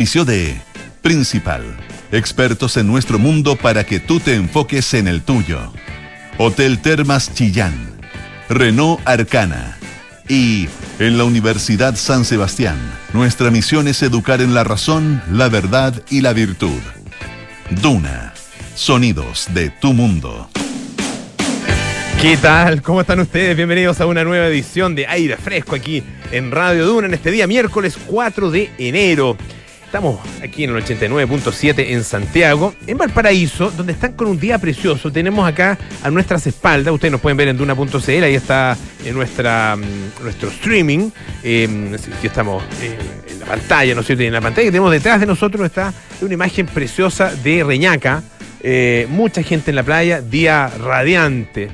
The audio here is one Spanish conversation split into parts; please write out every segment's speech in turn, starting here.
Inicio de Principal. Expertos en nuestro mundo para que tú te enfoques en el tuyo. Hotel Termas Chillán. Renault Arcana. Y en la Universidad San Sebastián, nuestra misión es educar en la razón, la verdad y la virtud. Duna. Sonidos de tu mundo. ¿Qué tal? ¿Cómo están ustedes? Bienvenidos a una nueva edición de Aire Fresco aquí en Radio Duna en este día miércoles 4 de enero. Estamos aquí en el 89.7 en Santiago, en Valparaíso, donde están con un día precioso. Tenemos acá a nuestras espaldas, ustedes nos pueden ver en duna.cl, ahí está en nuestra, mm, nuestro streaming. Eh, aquí estamos eh, en la pantalla, ¿no es cierto? Y en la pantalla que tenemos detrás de nosotros está una imagen preciosa de Reñaca. Eh, mucha gente en la playa, día radiante,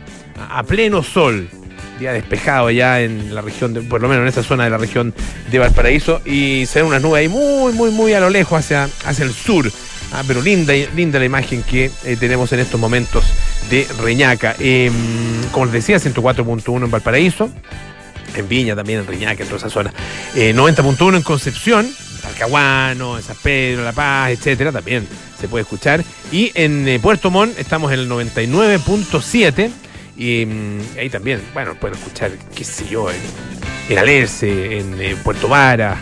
a pleno sol día despejado allá en la región, de, por lo menos en esa zona de la región de Valparaíso, y se ven unas nubes ahí muy, muy, muy a lo lejos, hacia, hacia el sur. Ah, pero linda, linda la imagen que eh, tenemos en estos momentos de Reñaca. Eh, como les decía, 104.1 en Valparaíso, en Viña también, en Reñaca, en toda esa zona. Eh, 90.1 en Concepción, Talcahuano, en San Pedro, La Paz, etcétera, también se puede escuchar. Y en eh, Puerto Montt estamos en el 99.7 y mm, ahí también, bueno, pueden escuchar, qué sé yo, en, en Alerce, en, eh, Puerto Vara,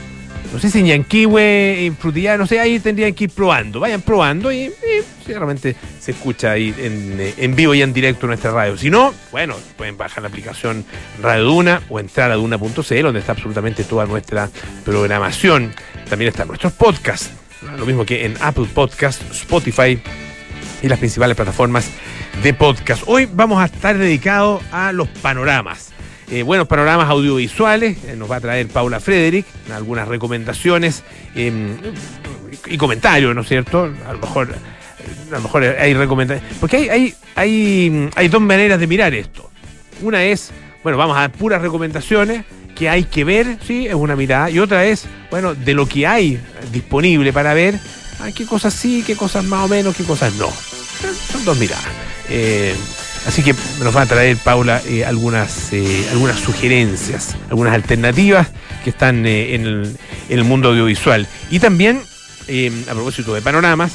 no sé si en Yanquihue, en Frutilla, no sé, ahí tendrían que ir probando. Vayan probando y, y realmente se escucha ahí en, eh, en vivo y en directo en nuestra radio. Si no, bueno, pueden bajar la aplicación Radio Duna o entrar a duna.cl, donde está absolutamente toda nuestra programación. También están nuestros podcasts, lo mismo que en Apple Podcast, Spotify y las principales plataformas de podcast. Hoy vamos a estar dedicados a los panoramas. Eh, buenos panoramas audiovisuales, eh, nos va a traer Paula Frederick, algunas recomendaciones eh, y comentarios, ¿no es cierto? A lo mejor, a lo mejor hay recomendaciones. Porque hay, hay, hay, hay dos maneras de mirar esto. Una es, bueno, vamos a dar puras recomendaciones que hay que ver, sí, es una mirada. Y otra es, bueno, de lo que hay disponible para ver, ah, qué cosas sí, qué cosas más o menos, qué cosas no. Son dos miradas. Eh, así que nos va a traer Paula eh, algunas, eh, algunas sugerencias, algunas alternativas que están eh, en, el, en, el, mundo audiovisual. Y también, a propósito de panoramas,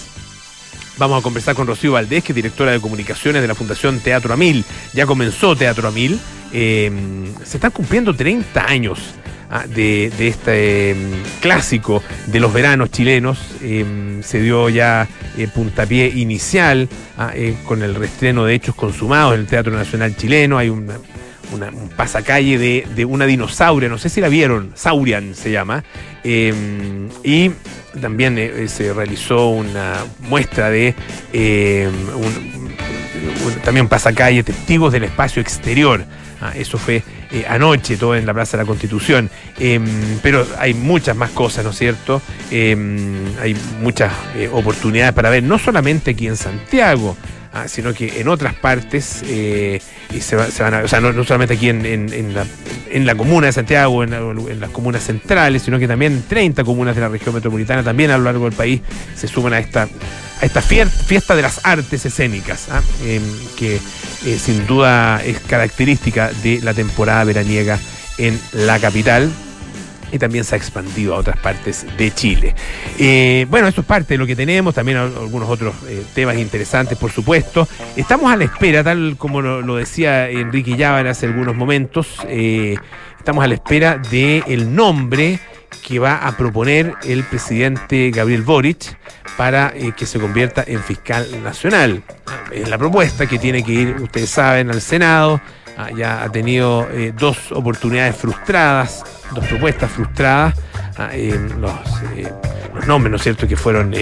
vamos a conversar con Rocío Valdés, que es directora de comunicaciones de la Fundación Teatro Amil. Ya comenzó Teatro Amil. se están cumpliendo 30 años de, de, este eh, clásico de los veranos chilenos. Eh, se dio ya eh, puntapié inicial ah, con el reestreno de Hechos Consumados en el Teatro Nacional Chileno. Hay una, una, un pasacalle de, de, una dinosauria, no sé si la vieron, Saurian se llama. y también se realizó una muestra de un, un, también pasacalle, testigos del espacio exterior. Ah, eso fue eh, anoche, todo en la Plaza de la Constitución. Eh, pero hay muchas más cosas, ¿no es cierto? Eh, hay muchas oportunidades para ver, no solamente aquí en Santiago, ah, sino que en otras partes, y se, va, se, van a, o sea, no, solamente aquí en, en, la, en, la, comuna de Santiago, en, en, las comunas centrales, sino que también 30 comunas de la región metropolitana, también a lo largo del país, se suman a esta a esta fiesta de las artes escénicas, ¿ah? eh, que eh, sin duda es característica de la temporada veraniega en la capital y también se ha expandido a otras partes de Chile. Eh, bueno, esto es parte de lo que tenemos, también algunos otros eh, temas interesantes, por supuesto. Estamos a la espera, tal como lo, decía Enrique Llávar hace algunos momentos, estamos a la espera del el nombre que va a proponer el presidente Gabriel Boric para eh, que se convierta en fiscal nacional. Es la propuesta que tiene que ir, ustedes saben, al Senado. Ah, ya ha tenido eh, dos oportunidades frustradas, dos propuestas frustradas. Ah, eh, los, los, nombres, ¿no es cierto?, que fueron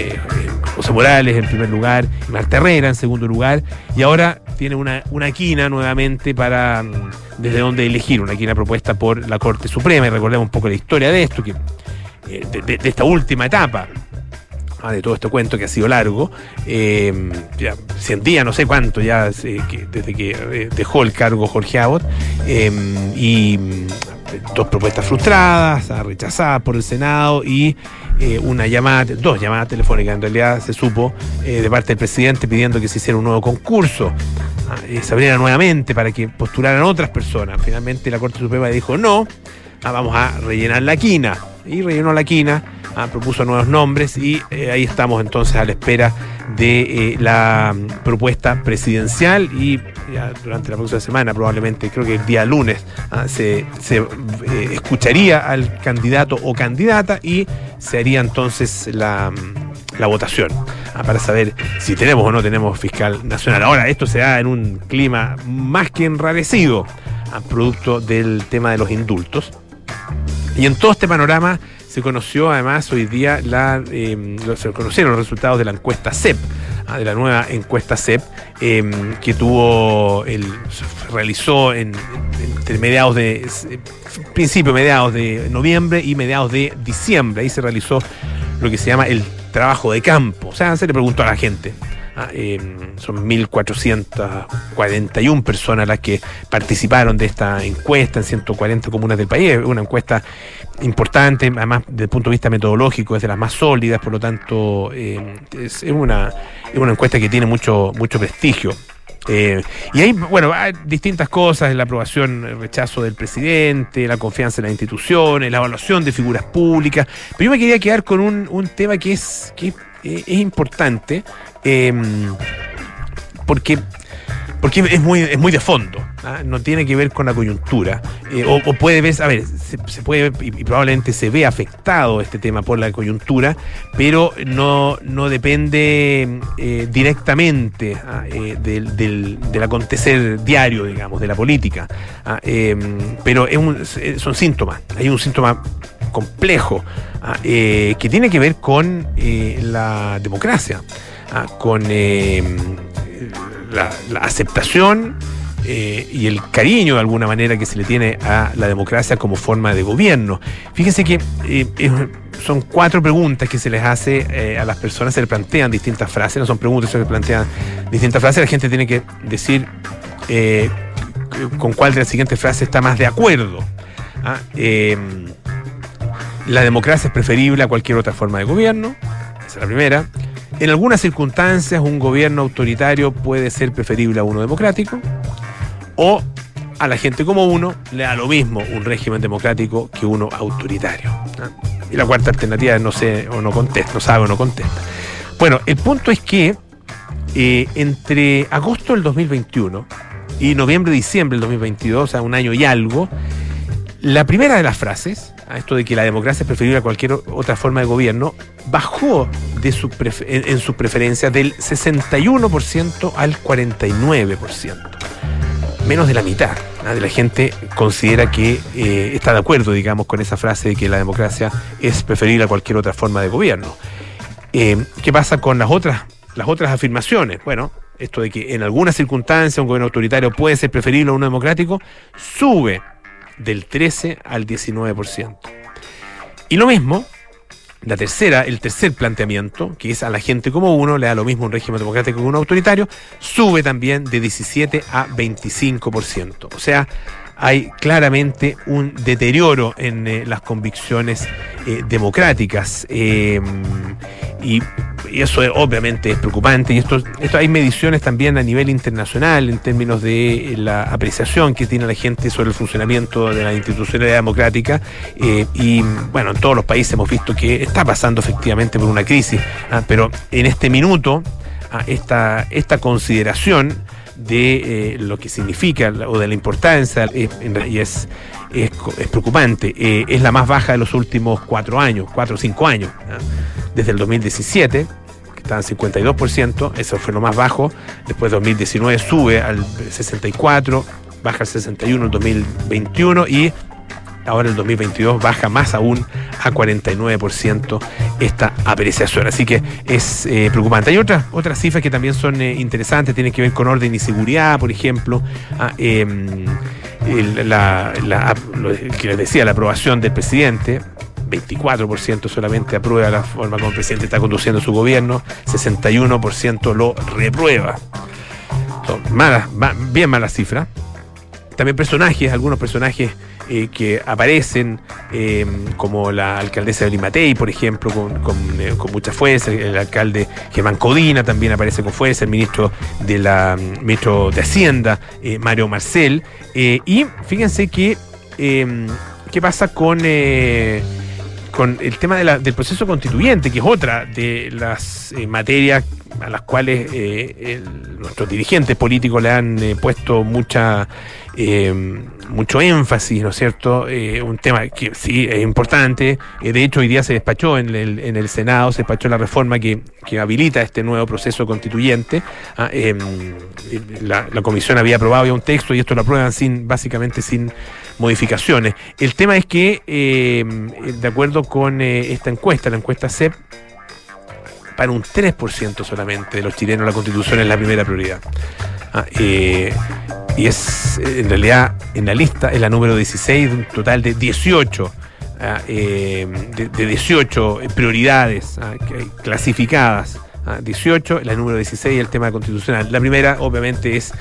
José Morales en primer lugar, Marta Herrera en segundo lugar, y ahora tiene una, una quina nuevamente para mm, desde dónde elegir, una quina propuesta por la Corte Suprema, y recordemos un poco la historia de esto, que de, de, esta última etapa, Ah, de todo este cuento que ha sido largo, eh, ya 100 días, no sé cuánto, ya eh, desde que eh, dejó el cargo Jorge Abbott, y dos propuestas frustradas, rechazadas por el Senado y una llamada, dos llamadas telefónicas, en realidad se supo, de parte del presidente pidiendo que se hiciera un nuevo concurso, se abriera nuevamente para que postularan otras personas. Finalmente la Corte Suprema dijo no, ah, vamos a rellenar la quina, y rellenó la quina ah, propuso nuevos nombres y eh, ahí estamos entonces a la espera de eh, la mm, propuesta presidencial y durante la próxima semana probablemente, creo que el día lunes, ah, se, escucharía al candidato o candidata y se haría entonces la, mm, la votación para saber si tenemos o no tenemos fiscal nacional. Ahora, esto se da en un clima más que enrarecido producto del tema de los indultos. Y en todo este panorama se conoció además hoy día la, em, se conocieron los resultados de la encuesta CEP, ah, de la nueva encuesta CEP, em, que tuvo el, se realizó en, entre mediados de principio, mediados de noviembre y mediados de diciembre. Ahí se realizó lo que se llama el trabajo de campo. O sea, se le preguntó a la gente. Em, son 1.441 personas las que participaron de esta encuesta en 140 comunas del país. Una encuesta importante, además desde el punto de vista metodológico, es de las más sólidas, por lo tanto em, es, una, es una encuesta que tiene mucho, mucho prestigio. Eh, y ahí, bueno, hay distintas cosas, la aprobación, el rechazo del presidente, la confianza en las instituciones, la evaluación de figuras públicas. Pero yo me quería quedar con un, un tema que es, que es importante, Em, porque porque es muy, es muy de fondo, ¿ah? no tiene que ver con la coyuntura. Eh, o, puede ver, a ver, se, puede y, probablemente se ve afectado este tema por la coyuntura, pero no, no depende eh, directamente ¿ah? eh, del, acontecer diario, digamos, de la política. ¿ah? Em, pero es son síntomas, hay un síntoma complejo que tiene que ver con la democracia. Ah, con eh, la, aceptación eh, y el cariño de alguna manera que se le tiene a la democracia como forma de gobierno. Fíjense que eh, son cuatro preguntas que se les hace a las personas, se les plantean distintas frases, no son preguntas, se les plantean distintas frases, la gente tiene que decir con cuál de las siguientes frases está más de acuerdo. ¿ah? La democracia es preferible a cualquier otra forma de gobierno, esa es la primera. En algunas circunstancias un gobierno autoritario puede ser preferible a uno democrático o a la gente como uno le da lo mismo un régimen democrático que uno autoritario. Y la cuarta alternativa no sé o no contesta, no sabe o no contesta. Bueno, el punto es que eh, entre agosto del 2021 y noviembre-diciembre del 2022, o sea, un año y algo, la primera de las frases, a esto de que la democracia es preferible a cualquier otra forma de gobierno, bajó su en, su preferencia del 61% al 49%. Menos de la mitad ¿ah? de la gente considera que eh, está de acuerdo, digamos, con esa frase de que la democracia es preferible a cualquier otra forma de gobierno. Eh, ¿Qué pasa con las otras, las otras afirmaciones? Bueno, esto de que en algunas circunstancias un gobierno autoritario puede ser preferible a uno democrático, sube del 13 al 19%. Y lo mismo, la tercera, el tercer planteamiento, que es a la gente como uno, le da lo mismo un régimen democrático que un autoritario, sube también de 17 a 25%. O sea, hay claramente un deterioro en eh, las convicciones eh, democráticas. Eh, y, eso obviamente es preocupante. Y esto, esto hay mediciones también a nivel internacional en términos de la apreciación que tiene la gente sobre el funcionamiento de la institucionalidad democrática. y bueno, en todos los países hemos visto que está pasando efectivamente por una crisis. Ah, pero en este minuto, ah, esta, esta consideración de eh, lo que significa o de la importancia y es, es, preocupante. Eh, es la más baja de los últimos cuatro años, cuatro o cinco años. Desde el 2017, que estaba en 52%, eso fue lo más bajo. Después 2019 sube al 64%, baja al 61% en 2021 y ahora el 2022 baja más aún a 49% esta apreciación. Así que es eh, preocupante. Hay otras, otras cifras que también son eh, interesantes, tienen que ver con orden y seguridad, por ejemplo. Ah, em, la, que les decía, la aprobación del presidente. 24% solamente aprueba la forma como el presidente está conduciendo su gobierno, 61% lo reprueba. Son malas, bien malas cifras. También personajes, algunos personajes eh, que aparecen, eh, como la alcaldesa de Limatei, por ejemplo, eh, con, mucha fuerza, el alcalde Germán Codina también aparece con fuerza, el ministro de la ministro de Hacienda, Mario Marcel, y fíjense que qué pasa con con el tema del proceso constituyente, que es otra de las eh, materias a las cuales eh, nuestros dirigentes políticos le han eh, puesto mucha mucho énfasis, ¿no es cierto? un tema que sí es importante. de hecho, hoy día se despachó en el, en el Senado, se despachó la reforma que, habilita este nuevo proceso constituyente. Ah, em, la, la, comisión había aprobado ya un texto y esto lo aprueban sin, básicamente sin modificaciones. El tema es que, eh, de acuerdo con eh, esta encuesta, la encuesta CEP, para un 3% solamente de los chilenos la constitución es la primera prioridad. Ah, eh, y es, en realidad, en la lista es la número 16 de un total de 18. Ah, de, 18 prioridades ah, clasificadas. 18, la número 16 el tema constitucional. La primera, obviamente, es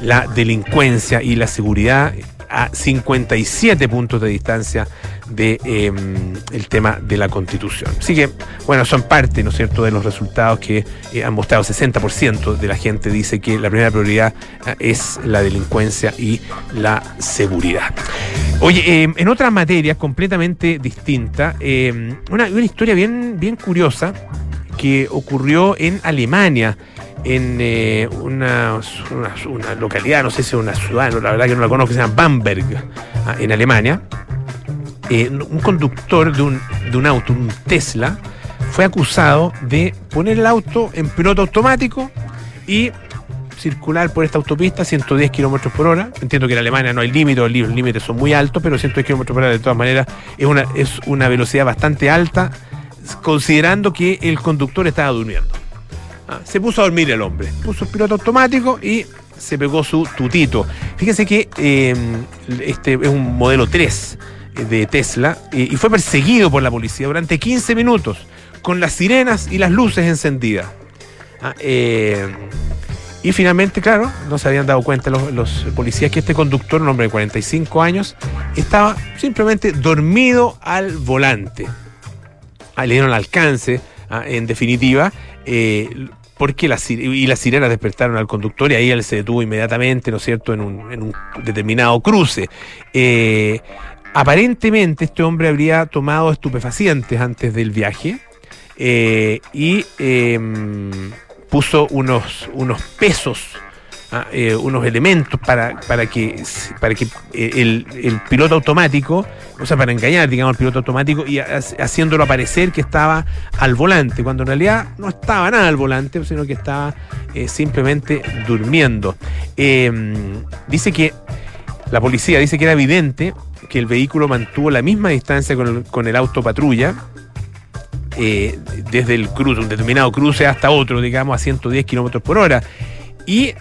la delincuencia y la seguridad a 57 puntos de distancia del de, em, tema de la constitución. Así que, bueno, son parte, ¿no es cierto?, de los resultados que eh, han mostrado. 60% de la gente dice que la primera prioridad eh, es la delincuencia y la seguridad. Oye, em, en otra materia completamente distinta, em, una, una historia bien, bien curiosa que ocurrió en Alemania en eh, una, localidad, no sé si es una ciudad, la verdad que no la conozco, se llama Bamberg, ah, en Alemania. Eh, un conductor de un, de un auto, un Tesla, fue acusado de poner el auto en piloto automático y circular por esta autopista a 110 kilómetros por hora. Entiendo que en Alemania no hay límite, los límites son muy altos, pero 110 kilómetros por hora de todas maneras es una, es una velocidad bastante alta, considerando que el conductor estaba durmiendo. Ah, se puso a dormir el hombre. Puso el piloto automático y se pegó su tutito. Fíjense que em, este es un modelo 3 eh, de Tesla y fue perseguido por la policía durante 15 minutos con las sirenas y las luces encendidas. Ah, em, y finalmente, claro, no se habían dado cuenta los, policías que este conductor, un hombre de 45 años, estaba simplemente dormido al volante. Ah, le dieron alcance, en definitiva, eh, porque las, y las sirenas despertaron al conductor y ahí él se detuvo inmediatamente, ¿no es cierto?, en un, determinado cruce. Eh, aparentemente este hombre habría tomado estupefacientes antes del viaje eh, y em, puso unos, unos pesos eh, unos elementos para, para que, para que eh, el, piloto automático, o sea, para engañar, digamos, al piloto automático y haciéndolo aparecer que estaba al volante, cuando en realidad no estaba nada al volante, sino que estaba eh, simplemente durmiendo. Dice que la policía dice que era evidente que el vehículo mantuvo la misma distancia con el, con el auto patrulla. desde el cruce, un determinado cruce hasta otro, digamos, a 110 kilómetros por hora. Y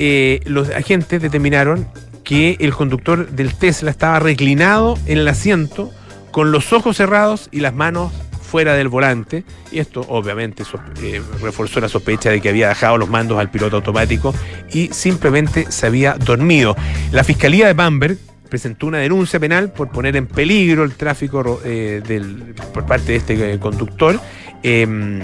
eh, los agentes determinaron que el conductor del Tesla estaba reclinado en el asiento con los ojos cerrados y las manos fuera del volante. Y esto obviamente eh, reforzó la sospecha de que había dejado los mandos al piloto automático y simplemente se había dormido. La Fiscalía de Bamberg presentó una denuncia penal por poner en peligro el tráfico eh, por parte de este conductor Em,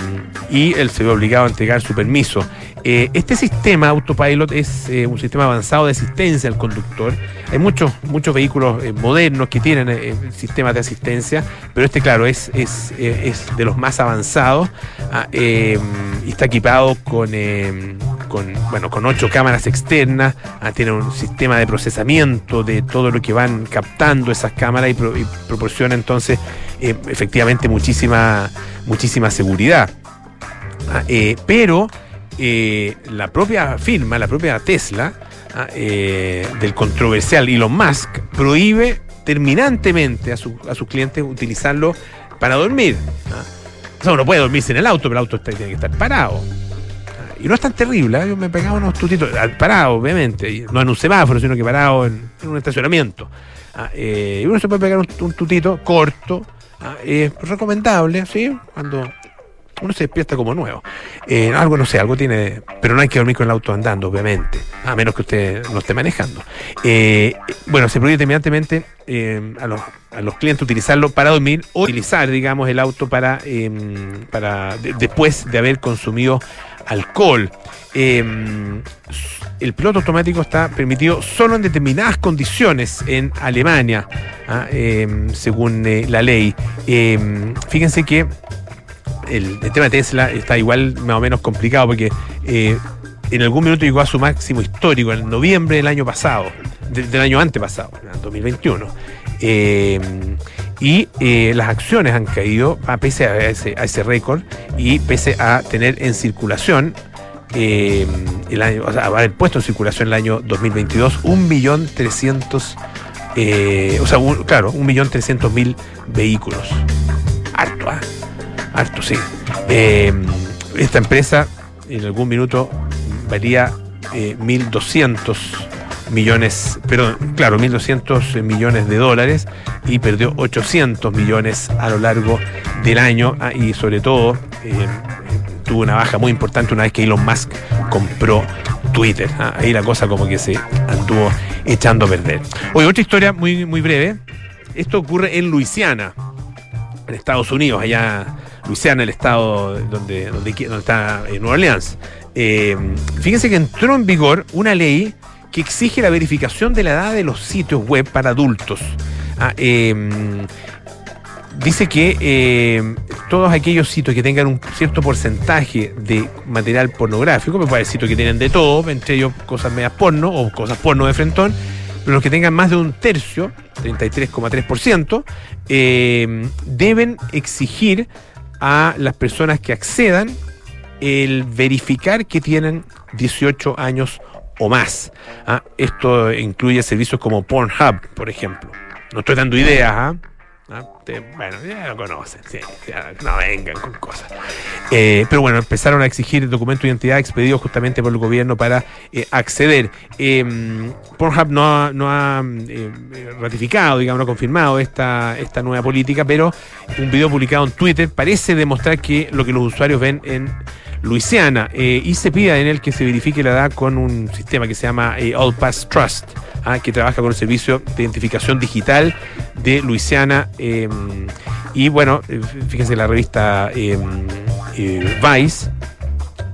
y él se ve obligado a entregar su permiso. Eh, este sistema Autopilot es eh, un sistema avanzado de asistencia al conductor. Hay muchos, muchos vehículos eh, modernos que tienen sistemas de asistencia, pero este, claro, es, es, es de los más avanzados ah, em, y está equipado con, em, con, bueno, con ocho cámaras externas. Ah, tiene un sistema de procesamiento de todo lo que van captando esas cámaras y, y proporciona entonces efectivamente muchísima muchísima seguridad. Ah, eh, pero eh, la propia firma, la propia Tesla, ah, eh, del controversial Elon Musk, prohíbe terminantemente a, su, a sus clientes utilizarlo para dormir. ¿ah? O sea, uno puede dormirse en el auto, pero el auto tiene que estar parado. Y no es tan terrible, yo me pegaba unos tutitos, parado, obviamente, no en un semáforo, sino que parado en, un estacionamiento. y uno se puede pegar un tutito corto, Ah, es recomendable, ¿sí? Cuando uno se despierta como nuevo. Eh, algo, no sé, algo tiene. Pero no hay que dormir con el auto andando, obviamente. A menos que usted no esté manejando. Eh, bueno, se prohíbe terminantemente eh, a, los, a, los, clientes utilizarlo para dormir o utilizar, digamos, el auto para, em, para después de haber consumido alcohol. El piloto automático está permitido solo en determinadas condiciones en Alemania, ¿ah? em, según eh, la ley. Em, fíjense que el, tema de Tesla está igual más o menos complicado porque eh, en algún minuto llegó a su máximo histórico en noviembre del año pasado, del año antepasado, en 2021. Em, y eh, las acciones han caído a pese a ese, a ese récord y pese a tener en circulación eh, el año, o sea, haber puesto en circulación el año 2022 un millón trescientos, eh, o sea, claro, un millón trescientos mil vehículos. Harto, ¿ah? Harto, sí. Eh, esta empresa en algún minuto valía 1.200 millones, pero claro, 1.200 millones de dólares y perdió 800 millones a lo largo del año ah, y sobre todo tuvo una baja muy importante una vez que Elon Musk compró Twitter. Ah, ahí la cosa como que se anduvo echando a perder. Oye, otra historia muy, muy breve. Esto ocurre en Luisiana, en Estados Unidos, allá Luisiana, el estado donde, donde, está en Nueva Orleans. Eh, fíjense que entró en vigor una ley que exige la verificación de la edad de los sitios web para adultos. Ah, eh, dice que eh, todos aquellos sitios que tengan un cierto porcentaje de material pornográfico, me parece sitios que tienen de todo, entre ellos cosas medias porno o cosas porno de frentón, pero los que tengan más de un tercio, 33,3%, eh, deben exigir a las personas que accedan el verificar que tienen 18 años o más. ¿ah? Esto incluye servicios como Pornhub, por ejemplo. No estoy dando ideas, ¿ah? Bueno, ya lo conocen, no vengan con cosas. Eh, pero bueno, empezaron a exigir documentos de identidad expedidos justamente por el gobierno para eh, acceder. Em, Pornhub no ha, no ha eh, ratificado, digamos, no ha confirmado esta, esta nueva política, pero un video publicado en Twitter parece demostrar que lo que los usuarios ven en Luisiana y se pide en él que se verifique la edad con un sistema que se llama All Pass Trust. Ah, que trabaja con el servicio de identificación digital de Luisiana. Em, y bueno, eh, fíjense, la revista em, eh, Vice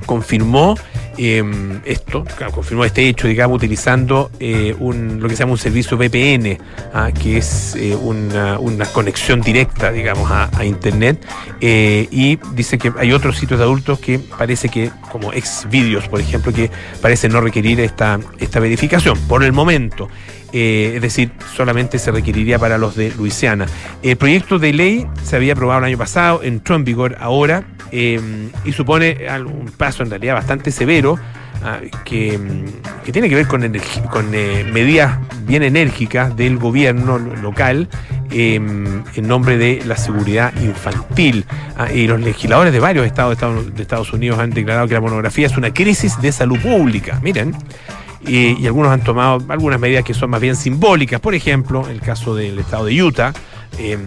confirmó em, esto, confirmó este hecho, digamos, utilizando eh, un, lo que se llama un servicio VPN, ah, que es una, conexión directa, digamos, a, Internet. y dice que hay otros sitios de adultos que parece que, como Xvideos, por ejemplo, que parece no requerir esta, esta verificación. Por el momento. Eh, es decir, solamente se requeriría para los de Luisiana. El proyecto de ley se había aprobado el año pasado, entró en vigor ahora eh, y supone un paso en realidad bastante severo. Ah, que, tiene que ver con, eh, medidas bien enérgicas del gobierno local en nombre de la seguridad infantil. Ah, y los legisladores de varios estados de Estados Unidos han declarado que la pornografía es una crisis de salud pública. Miren, y, algunos han tomado algunas medidas que son más bien simbólicas. Por ejemplo, el caso del estado de Utah, em,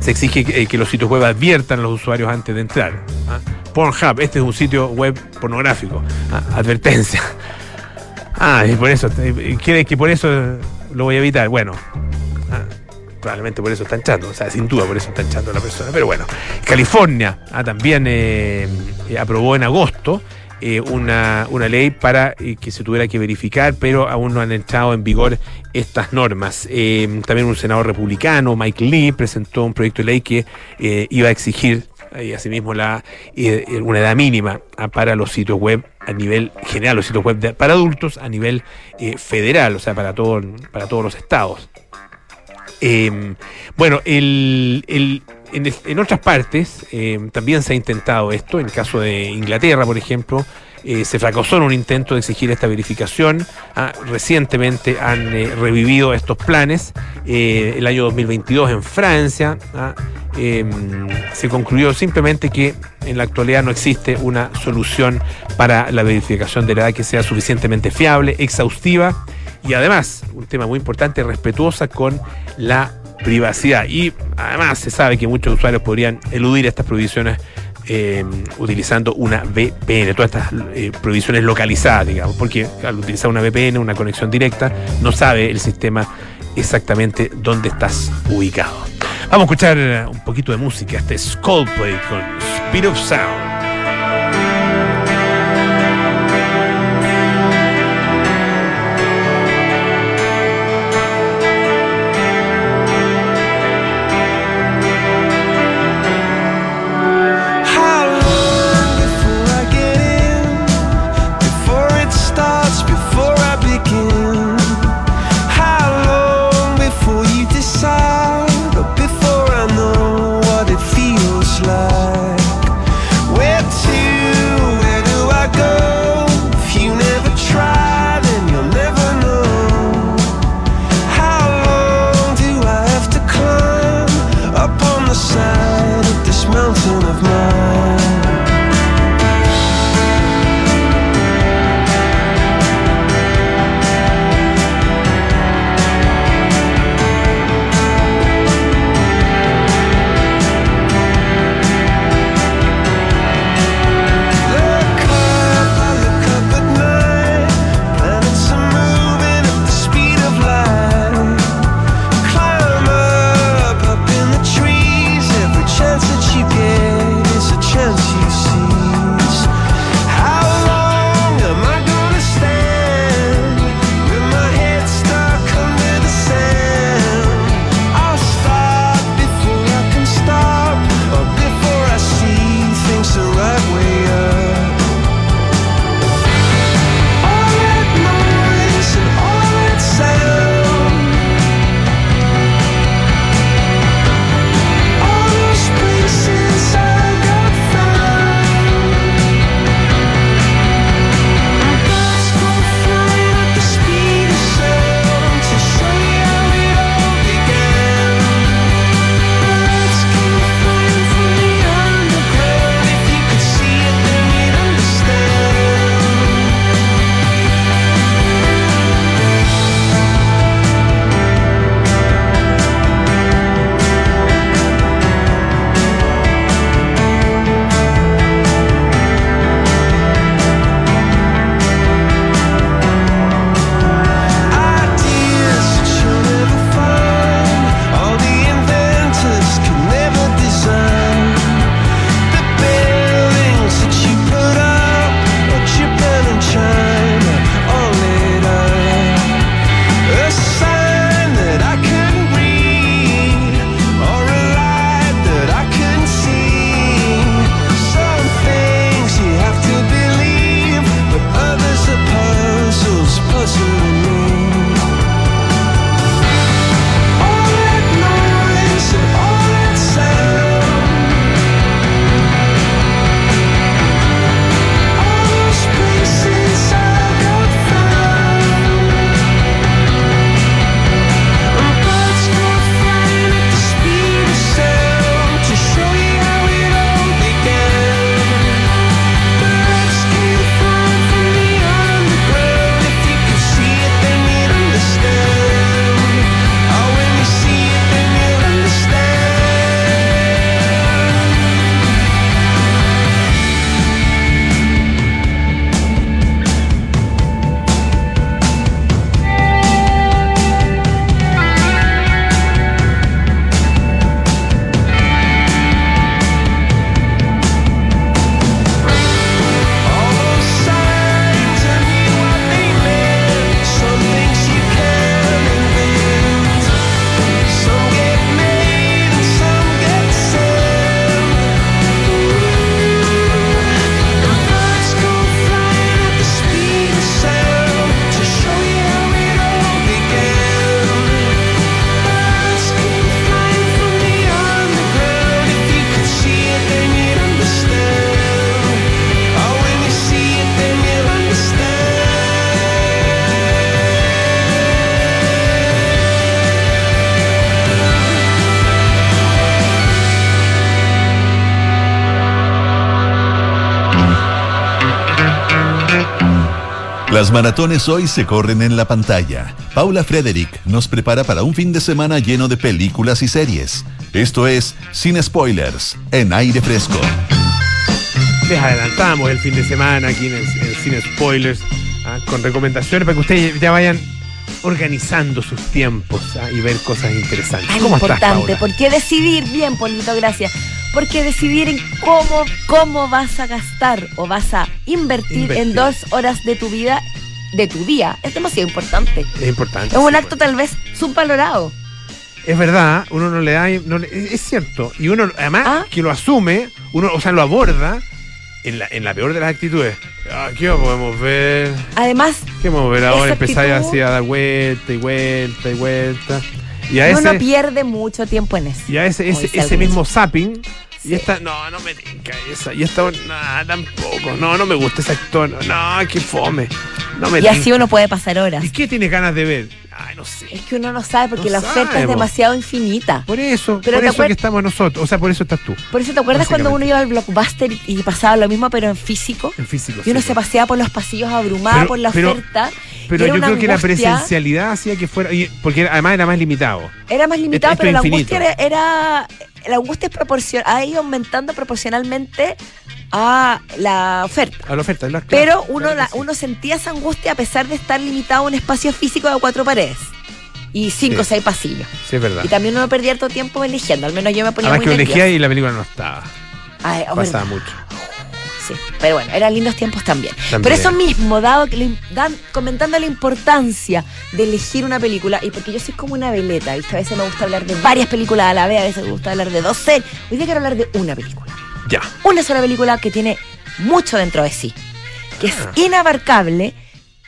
se exige que, eh, los sitios web adviertan a los usuarios antes de entrar. ¿ah? Pornhub, este es un sitio web pornográfico. ¿ah? Advertencia. Ah, y por eso, eh, ¿quiere que por eso lo voy a evitar? Bueno, ah, probablemente por eso están echando, o sea, sin duda por eso están echando a la persona. Pero bueno, California también eh, aprobó en agosto eh, una, una, ley para eh, que se tuviera que verificar, pero aún no han entrado en vigor estas normas. Eh, también un senador republicano, Mike Lee, presentó un proyecto de ley que iba a exigir asimismo la, una edad mínima ah, para los sitios web a nivel general, los sitios web para adultos a nivel federal, o sea, para, todo, para todos los estados. bueno, el, el en, otras partes eh, también se ha intentado esto, en el caso de Inglaterra, por ejemplo, eh, se fracasó en un intento de exigir esta verificación. Ah, recientemente han eh, revivido estos planes. el año 2022 en Francia ah, em, se concluyó simplemente que en la actualidad no existe una solución para la verificación de la edad que sea suficientemente fiable, exhaustiva y además, un tema muy importante, respetuosa con la privacidad. Y además se sabe que muchos usuarios podrían eludir estas prohibiciones eh, utilizando una VPN, todas estas eh, prohibiciones localizadas, digamos, porque al utilizar una VPN, una conexión directa, no sabe el sistema exactamente dónde estás ubicado. Vamos a escuchar eh, un poquito de música. Este es Coldplay con Speed of Sound. Las maratones hoy se corren en la pantalla. Paula Frederick nos prepara para un fin de semana lleno de películas y series. Esto es Sin Spoilers, en aire fresco. Les adelantamos el fin de semana aquí en, el, en Sin Spoilers, ¿ah? con recomendaciones para que ustedes ya vayan organizando sus tiempos ¿ah? y ver cosas interesantes. ¿Cómo estás, importante, Paula? porque decidir bien, Polito, gracias. Porque decidir en cómo, cómo vas a gastar o vas a invertir, Invertir. en dos horas de tu vida, de tu día, es demasiado importante. Es importante. Es un sí, acto pues. tal vez subvalorado. Es verdad, uno no le da, no le- es cierto, y uno además Ah. que lo asume, uno, o sea, lo aborda en la, en la peor de las actitudes. Ah, ¿Qué podemos ver? Además, ¿Qué podemos ver ahora? Empezáis así a dar vuelta y vuelta y vuelta. Y a uno ese, pierde mucho tiempo en eso. y a ese, ese, ese mismo zapping. Sí. Y esta, no, no me tinca esa. Y esta, no, tampoco. No, no me gusta ese actor. No, qué fome. No me Y así uno puede pasar horas. ¿Y qué tienes ganas de ver? Ay, no sé. Es que uno no sabe porque No la oferta sabe, es demasiado infinita. Por eso, Pero por eso acuer- que estamos nosotros. O sea, por eso estás tú. Por eso te acuerdas cuando uno iba al blockbuster y, pasaba lo mismo, pero en físico. En físico. Y uno sí, se paseaba por los pasillos abrumado Pero- por la pero- oferta. Pero yo creo que la presencialidad hacía que fuera. porque además era más limitado. Era más limitado, Esto pero la angustia era, era- La angustia es proporcion- ha ido aumentando proporcionalmente a la oferta. A la oferta. la- Pero claro, uno, claro la- sí. uno sentía esa angustia a pesar de estar limitado a un espacio físico de cuatro paredes y cinco o seis pasillos. Sí, es verdad. Y también uno perdía harto tiempo eligiendo, al menos yo me ponía Además muy que elegía y la película no estaba. Ay, oh, Pasaba verdad. mucho. Sí, pero bueno, eran lindos tiempos también. También. Pero eso mismo, dado que le dan, comentando la importancia de elegir una película, y porque yo soy como una veleta, ¿viste? A veces me gusta hablar de varias películas a la vez, a veces me gusta hablar de dos series. Hoy día quiero hablar de una película. Ya. Una sola película que tiene mucho dentro de sí, que es Ah. inabarcable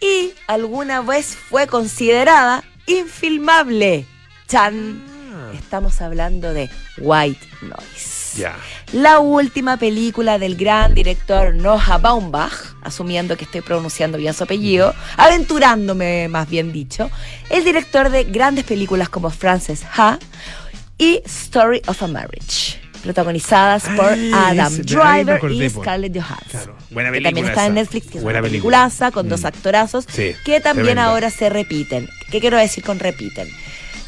y alguna vez fue considerada infilmable. ¡Chan! Estamos hablando de White Noise. Ya. La última película del gran director Noah Baumbach, asumiendo que estoy pronunciando bien su apellido, aventurándome más bien dicho, el director de grandes películas como Frances Ha y Story of a Marriage, protagonizadas por Ah, Adam ese, ahí me Driver acordé, y po. Scarlett Johansson. Claro. Buena Que película. también está en. Netflix, que es Buena una película. peliculaza con dos Mm. actorazos Sí, que también ahora se repiten. ¿Qué quiero decir con repiten?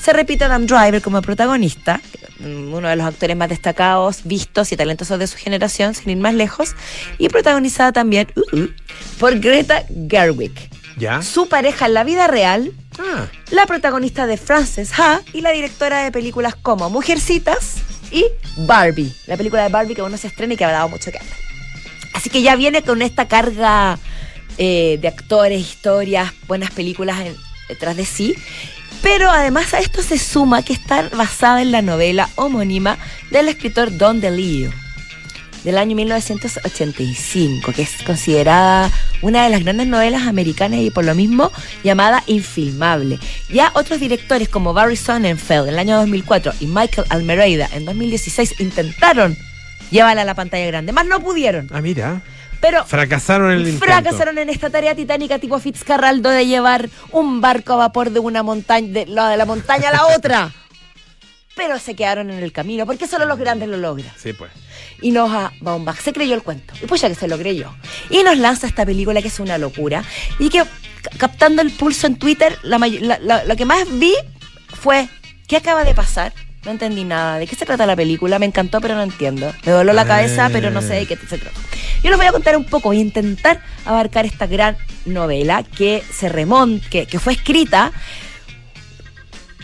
Se repite Adam Driver como protagonista, uno de los actores más destacados, vistos y talentosos de su generación, sin ir más lejos, y protagonizada también uh, uh, por Greta Gerwig, Ya. su pareja en la vida real, Ah. la protagonista de Frances Ha y la directora de películas como Mujercitas y Barbie, la película de Barbie que aún no se estrena y que ha dado mucho que hablar. Así que ya viene con esta carga eh, de actores, historias, buenas películas en- detrás de sí. Pero además a esto se suma que está basada en la novela homónima del escritor Don DeLeo del año 1985, que es considerada una de las grandes novelas americanas y por lo mismo llamada infilmable. Ya otros directores como Barry Sonnenfeld en el año 2004 y Michael Almereyda en 2016 intentaron llevarla a la pantalla grande, más no pudieron. Ah, mira. Pero Fracasaron en el intento. fracasaron en esta tarea titánica tipo Fitzcarraldo de llevar un barco a vapor de una montaña, de la, de la montaña a la otra. Pero se quedaron en el camino, porque solo los grandes lo logran. Sí, pues. Y Noah Baumbach se creyó el cuento. Y pues ya que se lo creyó. Y nos lanza esta película que es una locura. Y que ca- captando el pulso en Twitter, la may- la- la- lo que más vi fue, ¿qué acaba de pasar? No entendí nada. ¿De qué se trata la película? Me encantó, pero no entiendo. Me doló la cabeza, pero no sé de qué se trata. Yo les voy a contar un poco, a intentar abarcar esta gran novela que se remonta, que, que fue escrita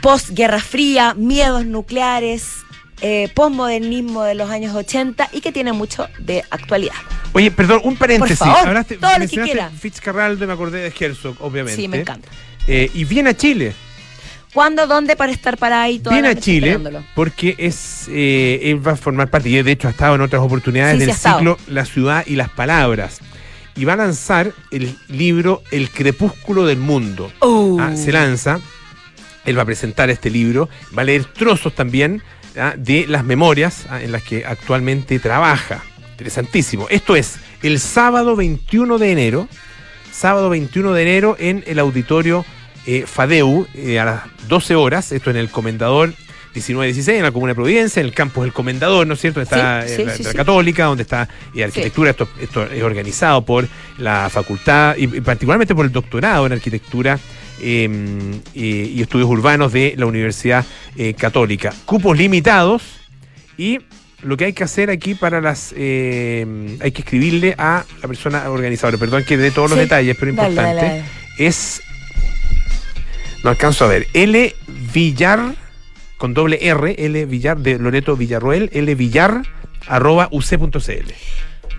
post-Guerra Fría, miedos nucleares, eh, postmodernismo de los años 80 y que tiene mucho de actualidad. Oye, perdón, un paréntesis. Por favor, Hablaste, todo lo que quiera. Fitzcarraldo, me acordé de Herzog, obviamente. Sí, me encanta. Eh, y viene a Chile. ¿Cuándo, dónde para estar para ahí? toda Viene a Chile porque es eh, él va a formar parte, y de hecho ha estado en otras oportunidades Sí, del ciclo La ciudad y las palabras. Y va a lanzar el libro El crepúsculo del mundo. Uh. Ah, se lanza, él va a presentar este libro, va a leer trozos también ah, de las memorias ah, en las que actualmente trabaja. Interesantísimo. Esto es el sábado 21 de enero, sábado 21 de enero en el auditorio eh, Fadeu eh, a las 12 horas, esto en el Comendador 1916 en la Comuna de Providencia, en el campus del Comendador, ¿no es cierto? Está Sí, sí, eh, la, sí, la sí. Católica, donde está arquitectura. Esto, esto es organizado por la facultad y, y particularmente por el doctorado en arquitectura. eh, y, estudios urbanos de la Universidad Católica. Cupos limitados y lo que hay que hacer aquí para las... eh, hay que escribirle a la persona organizadora, perdón que dé todos los detalles, pero Dale, importante, dale, dale. es... No alcanzo a ver. L Villar, con doble R, L Villar de Loreto Villarroel, L Villar, arroba uc.cl.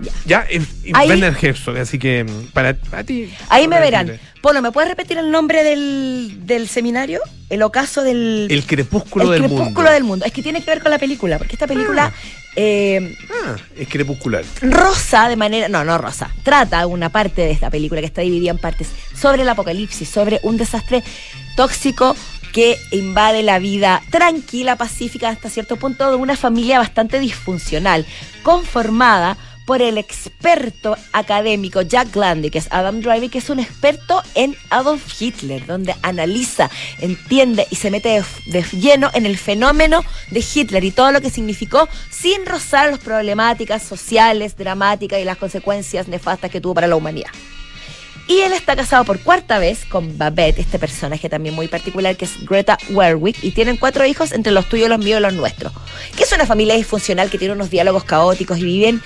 Ya. Ya, Ahí- Werner Herzog, así que mm, para, para ti... Ahí me verán. decirle, Polo, ¿me puedes repetir el nombre del, del seminario? El ocaso del... El crepúsculo el del crepúsculo mundo. del mundo. Es que tiene que ver con la película, porque esta película eh, Ah, es crepuscular. rosa de manera, no, no rosa, trata una parte de esta película que está dividida en partes sobre el apocalipsis, sobre un desastre tóxico que invade la vida tranquila, pacífica hasta cierto punto de una familia bastante disfuncional, conformada por el experto académico Jack Landy, que es Adam Driver, que es un experto en Adolf Hitler, donde analiza, entiende y se mete de, de lleno en el fenómeno de Hitler y todo lo que significó sin rozar las problemáticas sociales, dramáticas y las consecuencias nefastas que tuvo para la humanidad. Y él está casado por cuarta vez con Babette, este personaje también muy particular que es Greta Werwick, y tienen cuatro hijos entre los tuyos, los míos y los nuestros. Que es una familia disfuncional que tiene unos diálogos caóticos y viven,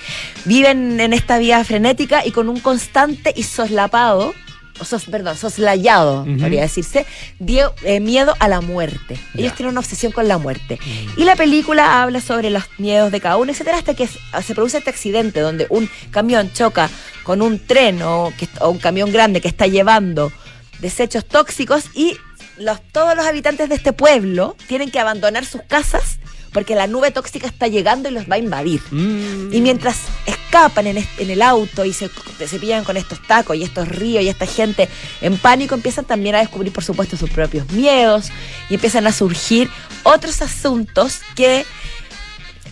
viven en esta vida frenética y con un constante y soslapado, sos, perdón, soslayado, Ujú. podría decirse, dio- eh, miedo a la muerte. Ellos tienen una obsesión con la muerte. Y la película habla sobre los miedos de cada uno, etcétera, hasta que se produce este accidente donde un camión choca con un tren o, que- o un camión grande que está llevando desechos tóxicos y los, todos los habitantes de este pueblo tienen que abandonar sus casas porque la nube tóxica está llegando y los va a invadir. Mm. Y mientras escapan en, en el auto y se, se pillan con estos tacos y estos ríos y esta gente en pánico, empiezan también a descubrir, por supuesto, sus propios miedos y empiezan a surgir otros asuntos que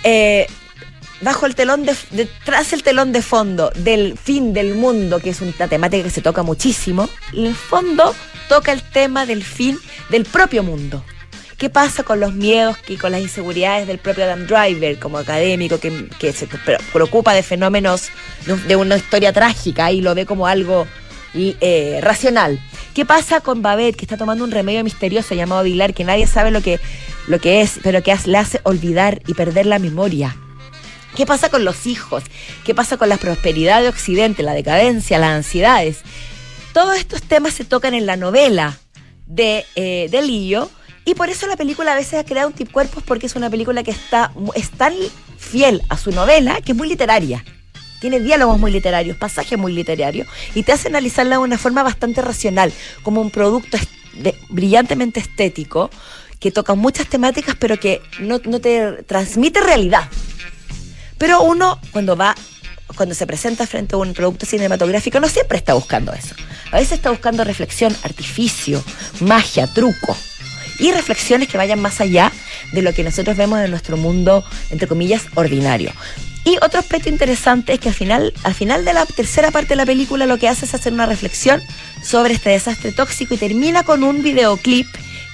eh, bajo el telón de, detrás el telón de fondo del fin del mundo, que es una temática que se toca muchísimo, en el fondo toca el tema del fin del propio mundo. ¿Qué pasa con los miedos y con las inseguridades del propio Adam Driver como académico que, que se pre- preocupa de fenómenos de, un- de una historia trágica y lo ve como algo eh, racional? ¿Qué pasa con Babette que está tomando un remedio misterioso llamado Vilar que nadie sabe lo que, lo que es, pero que le hace olvidar y perder la memoria? ¿Qué pasa con los hijos? ¿Qué pasa con la prosperidad de Occidente, la decadencia, las ansiedades? Todos estos temas se tocan en la novela de, eh, de Lillo y por eso la película a veces ha creado un tip cuerpos porque es una película que está es tan fiel a su novela que es muy literaria. Tiene diálogos muy literarios, pasajes muy literarios y te hace analizarla de una forma bastante racional, como un producto brillantemente estético que toca muchas temáticas pero que no, no te transmite realidad. Pero uno, cuando va, cuando se presenta frente a un producto cinematográfico, no siempre está buscando eso. A veces está buscando reflexión, artificio, magia, truco. Y reflexiones que vayan más allá de lo que nosotros vemos en nuestro mundo, entre comillas, ordinario. Y otro aspecto interesante es que al final, al final de la tercera parte de la película lo que hace es hacer una reflexión sobre este desastre tóxico y termina con un videoclip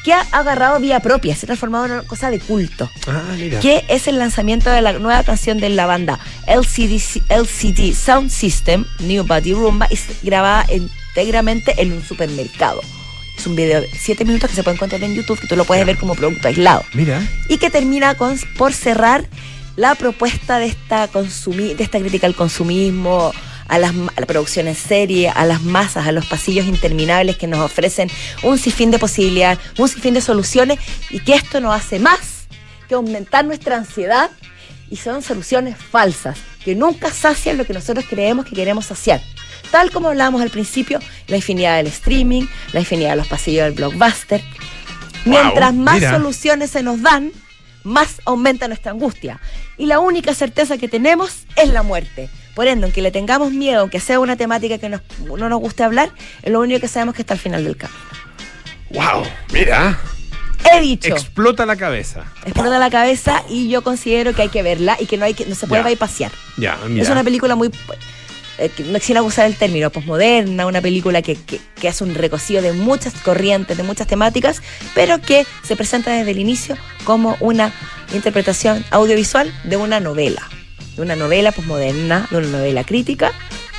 que ha agarrado vía propia, se ha transformado en una cosa de culto Ah, mira. que es el lanzamiento de la nueva canción de la banda LCD, LCD Sound System, New Body Rumba, y es grabada íntegramente en un supermercado. Es un video de 7 minutos que se puede encontrar en YouTube, que tú lo puedes ver como producto aislado. Mira. Y que termina con, por cerrar la propuesta de esta, consumi- de esta crítica al consumismo, a, las, a la producción en serie, a las masas, a los pasillos interminables que nos ofrecen un sinfín de posibilidades, un sinfín de soluciones y que esto no hace más que aumentar nuestra ansiedad y son soluciones falsas que nunca sacian lo que nosotros creemos que queremos saciar. Tal como hablábamos al principio, la infinidad del streaming, la infinidad de los pasillos del blockbuster. Mientras más mira. soluciones se nos dan, más aumenta nuestra angustia. Y la única certeza que tenemos es la muerte. Por ende, aunque le tengamos miedo, aunque sea una temática que nos- no nos guste hablar, es lo único que sabemos que está al final del camino. Wow, mira. He dicho, Explota la cabeza. explota la cabeza y yo considero que hay que verla y que no hay que no se puede. Ya, mira. Es una película muy eh, no sin abusar el término, posmoderna, una película que, que, que hace un recocido de muchas corrientes, de muchas temáticas, pero que se presenta desde el inicio como una interpretación audiovisual de una novela, de una novela posmoderna, de una novela crítica,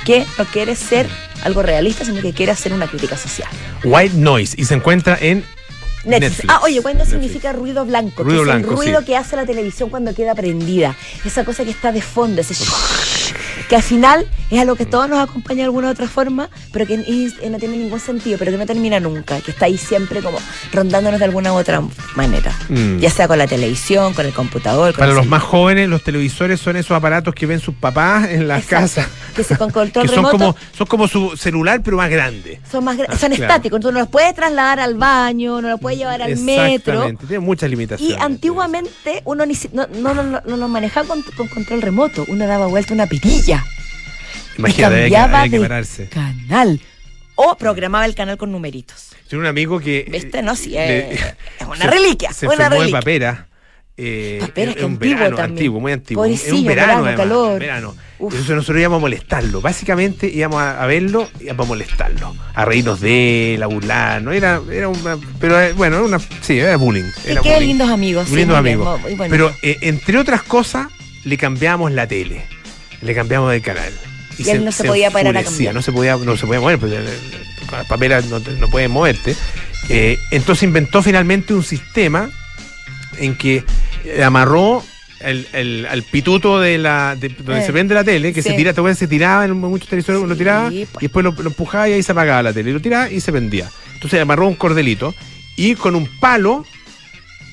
que no quiere ser algo realista, sino que quiere hacer una crítica social. White Noise y se encuentra en Netflix. Netflix. Ah, oye, cuando Netflix. significa ruido blanco, Ruido que es blanco, el ruido sí. que hace la televisión cuando queda prendida. Esa cosa que está de fondo, ese que al final es algo que todos nos acompaña de alguna u otra forma, pero que es- eh, no tiene ningún sentido, pero que no termina nunca, que está ahí siempre como rondándonos de alguna u otra manera. Mm. Ya sea con la televisión, con el computador, con Para el los más jóvenes, los televisores son esos aparatos que ven sus papás en las Exacto. casas. Que se con control que son remoto como, son como su celular, pero más grande. son más gra- Ah, son claro. estáticos, entonces no los puedes trasladar al baño, no los puedes llevar al metro. Exactamente, tiene muchas limitaciones. Y antiguamente uno ni no, no, no, no, lo manejaba con, con control remoto, uno daba vuelta una pitilla Imagínate, y hay que, cambiaba hay que de pararse. canal o programaba el canal con numeritos. Tengo un amigo que. ¿Viste? No, sí, le- es, una se- reliquia, Se una enfermó de reliquia. papera. Eh, Papera, es que un antiguo verano, también. antiguo, muy antiguo. Es un verano, verano, además, calor. verano. Uf. Entonces nosotros íbamos a molestarlo. Básicamente íbamos a, a verlo y íbamos a molestarlo. A reírnos de él, a burlarnos. Era, era una. Pero eh, bueno, era una, sí, era bullying. Y Era qué bullying. lindos amigos. sí, lindos bien, amigos. muy. Pero eh, entre otras cosas, le cambiamos la tele. Le cambiamos de canal. Y él no se podía parar a cambiar. No se podía, no se podía mover, porque eh, con las paperas no, no puedes moverte. Eh, entonces inventó finalmente un sistema en que eh, amarró el, el- al pituto de la de donde Eh, se prende la tele, que sí. se tira, te se tiraba en muchos televisores, Sí, lo tiraba pues. y después lo, lo empujaba y ahí se apagaba la tele. Y lo tiraba y se prendía. Entonces amarró un cordelito y con un palo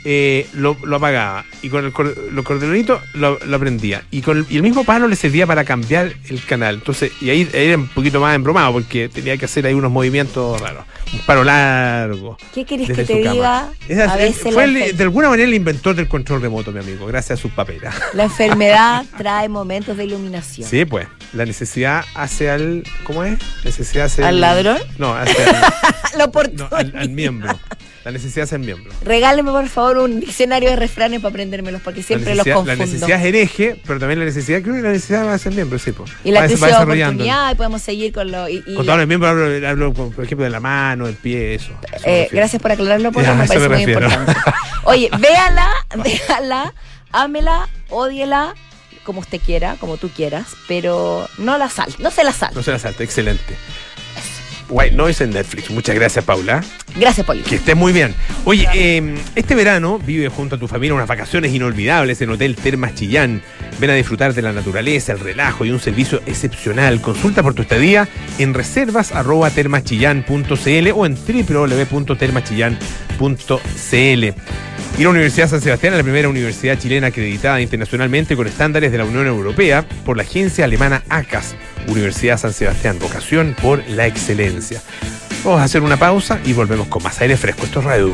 eh, lo, lo apagaba. Y con el cor- los cordelitos lo, lo prendía. Y, con el, y el mismo palo le servía para cambiar el canal. Entonces, y ahí, ahí era un poquito más embromado porque tenía que hacer ahí unos movimientos raros. Un palo largo. ¿Qué querés que te cama. diga? Esa- a veces fue el- de alguna manera el inventor del control remoto, mi amigo, gracias a sus paperas. la enfermedad trae momentos de iluminación. Sí, pues. La necesidad hace al. ¿Cómo es? Necesidad hace ¿Al el- ladrón? No, hace al, Lo no, oportuno. al- al miembro. La necesidad hace el miembro. Regáleme por favor un diccionario de refranes para aprendérmelos porque siempre los necesidad, la confundo. necesidad es hereje, pero también la necesidad, creo que la necesidad va a ser miembro, sí. Y la crisis de oportunidad y podemos seguir con lo y, y Con todos los miembros hablo, hablo, por ejemplo, de la mano, del pie, eso. Eh, gracias por aclararlo porque Ya, me parece me muy importante. Oye, véala, véala, ámela, ódiela, como usted quiera, como tú quieras, pero no la sal, no se la sal. No se la salte, excelente. White Noise en Netflix. Muchas gracias, Paula. Gracias, Poli. Que estés muy bien. Oye, eh, este verano vive junto a tu familia unas vacaciones inolvidables en Hotel Termas Chillán. Ven a disfrutar de la naturaleza, el relajo y un servicio excepcional. Consulta por tu estadía en reservas arroba termaschillán.cl o en www.termaschillán.cl. Y la Universidad San Sebastián es la primera universidad chilena acreditada internacionalmente con estándares de la Unión Europea por la agencia alemana ACAS. Universidad San Sebastián, vocación por la excelencia. Vamos a hacer una pausa y volvemos con más aire fresco. Esto es Radio.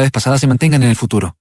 pasadas se mantengan en el futuro.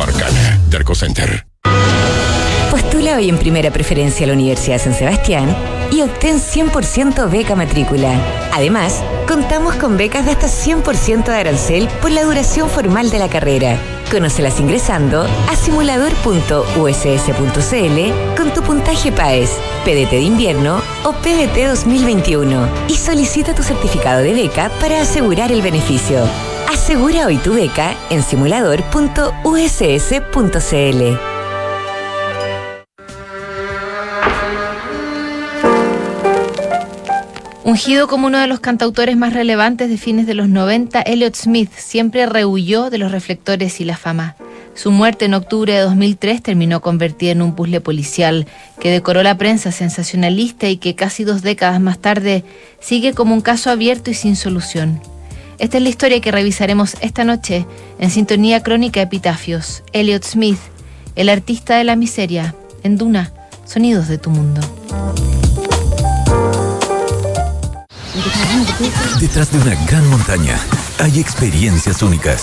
Arcana. Derco Center. Postula hoy en primera preferencia a la Universidad San Sebastián y obtén 100% beca matrícula. Además, contamos con becas de hasta 100% de arancel por la duración formal de la carrera. Conócelas ingresando a simulador.uss.cl con tu puntaje PAES, PDT de invierno o PDT 2021 y solicita tu certificado de beca para asegurar el beneficio. Asegura hoy tu beca en simulador.uss.cl. Ungido como uno de los cantautores más relevantes de fines de los 90, Elliot Smith siempre rehuyó de los reflectores y la fama. Su muerte en octubre de 2003 terminó convertida en un puzzle policial que decoró la prensa sensacionalista y que casi dos décadas más tarde sigue como un caso abierto y sin solución. Esta es la historia que revisaremos esta noche en Sintonía Crónica Epitafios. Elliot Smith, el artista de la miseria, en Duna, Sonidos de tu Mundo. Detrás de una gran montaña hay experiencias únicas.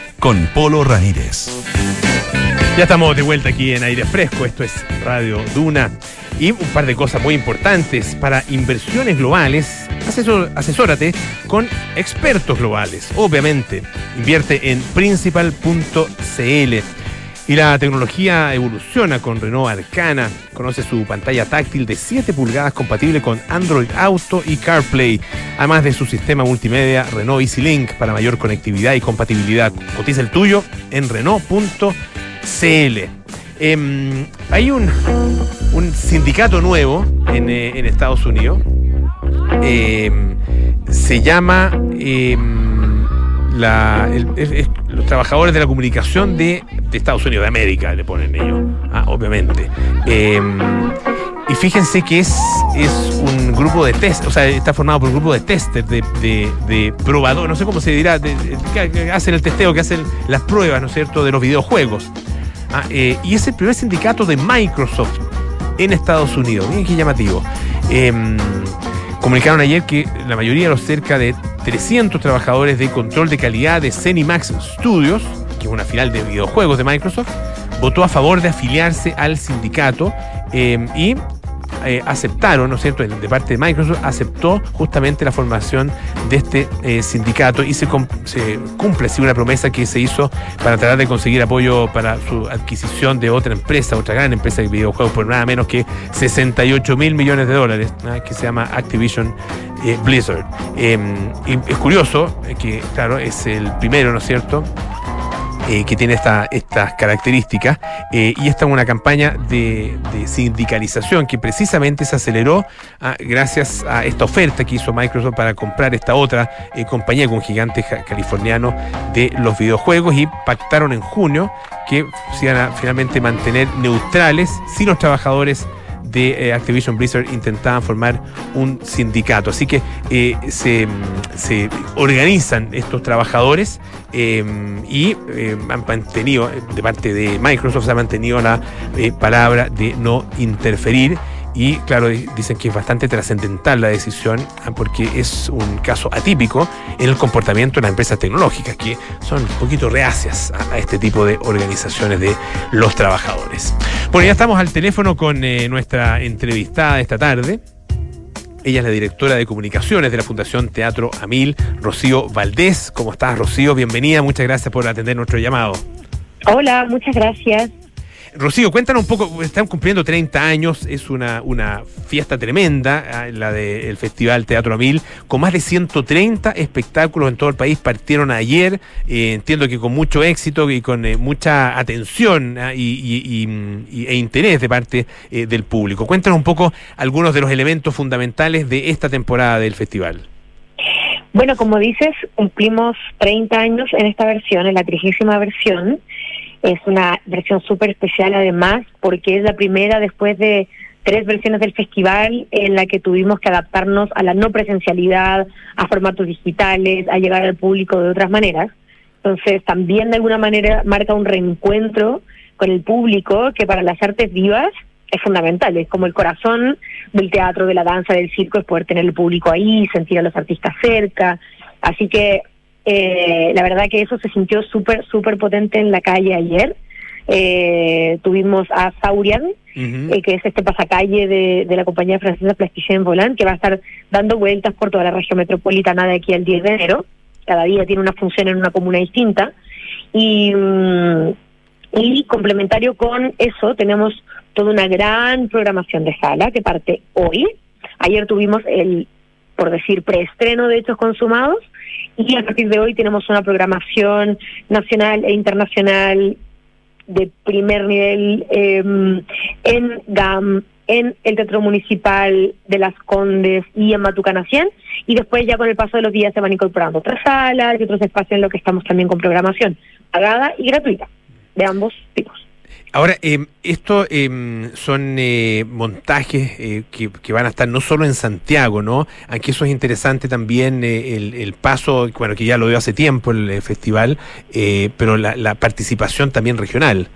con Polo Ramírez. Ya estamos de vuelta aquí en aire fresco, esto es Radio Duna. Y un par de cosas muy importantes. Para inversiones globales, asesórate con expertos globales. Obviamente, invierte en principal.cl. Y la tecnología evoluciona con Renault Arcana. Conoce su pantalla táctil de 7 pulgadas compatible con Android Auto y CarPlay. Además de su sistema multimedia Renault EasyLink para mayor conectividad y compatibilidad. Cotiza el tuyo en Renault.cl. Eh, hay un, sindicato nuevo en, eh, Estados Unidos. Eh, se llama los trabajadores de la comunicación de, Estados Unidos, de América, le ponen ellos, ah, obviamente. y fíjense que es, es un grupo de test, o sea, está formado por un grupo de testers, de, de, de probadores, no sé cómo se dirá, que hacen el testeo, que hacen las pruebas, ¿no es cierto?, de los videojuegos. Ah, eh, y es el primer sindicato de Microsoft en Estados Unidos. Miren qué llamativo. Eh, comunicaron ayer que la mayoría de los cerca de 300 trabajadores de control de calidad de Cenimax Studios, que es una filial de videojuegos de Microsoft, votó a favor de afiliarse al sindicato eh, y eh, aceptaron, ¿no es cierto?, de parte de Microsoft, aceptó justamente la formación de este eh, sindicato y se, cumple así una promesa que se hizo para tratar de conseguir apoyo para su adquisición de otra empresa, otra gran empresa de videojuegos, por nada menos que 68 mil millones de dólares, que se llama Activision eh, Blizzard. Em, es curioso que, claro, es el primero, ¿no es cierto?, eh, que tiene esta, estas características. Eh, y esta es una campaña de, sindicalización que precisamente se aceleró a, gracias a esta oferta que hizo Microsoft para comprar esta otra eh, compañía con un gigante californiano de los videojuegos y pactaron en junio que se iban a finalmente mantener neutrales si los trabajadores de eh, Activision Blizzard intentaban formar un sindicato. Así que eh, se, se, organizan estos trabajadores eh, y han mantenido, de parte de Microsoft, se ha mantenido la palabra de no interferir y claro, dicen que es bastante trascendental la decisión ah, porque es un caso atípico en el comportamiento de las empresas tecnológicas que son un poquito reacias a, este tipo de organizaciones de los trabajadores. Bueno, ya estamos al teléfono con eh, nuestra entrevistada esta tarde. Ella es la directora de comunicaciones de la Fundación Teatro Amil, Rocío Valdés. ¿Cómo estás, Rocío? Bienvenida, muchas gracias por atender nuestro llamado. Hola, muchas gracias. Rocío, cuéntanos un poco, están cumpliendo 30 años, es una, una fiesta tremenda, la del Festival Teatro Amil, con más de 130 espectáculos en todo el país, partieron ayer, eh, entiendo que con mucho éxito y con eh, mucha atención y, y, y, e interés de parte eh, del público. Cuéntanos un poco algunos de los elementos fundamentales de esta temporada del festival. Bueno, como dices, cumplimos 30 años en esta versión, en la trigésima versión. Es una versión súper especial además porque es la primera después de tres versiones del festival en la que tuvimos que adaptarnos a la no presencialidad, a formatos digitales, a llegar al público de otras maneras. Entonces también de alguna manera marca un reencuentro con el público que para las artes vivas es fundamental, es como el corazón del teatro, de la danza, del circo, es poder tener el público ahí, sentir a los artistas cerca. Así que eh, la verdad que eso se sintió súper, súper potente en la calle ayer. Eh, tuvimos a Saurian, eh, que es este pasacalle de, de la compañía francesa Plasticien Volant, que va a estar dando vueltas por toda la región metropolitana de aquí al 10 de enero. Cada día tiene una función en una comuna distinta. Y, mm, y complementario con eso, tenemos toda una gran programación de sala que parte hoy. Ayer tuvimos el, por decir, preestreno de Hechos Consumados y a partir de hoy tenemos una programación nacional e internacional de primer nivel eh, en GAM, en el Teatro Municipal de Las Condes y en Matucana 100. Y después ya con el paso de los días se van incorporando otras salas y otros espacios en los que estamos también con programación pagada y gratuita de ambos tipos. Ahora, eh, esto eh, son eh, montajes eh, que, que, van a estar no solo en Santiago, ¿no? Aquí eso es interesante también eh, el, el, paso, bueno, que ya lo dio hace tiempo el, festival, eh, pero la, la, participación también regional.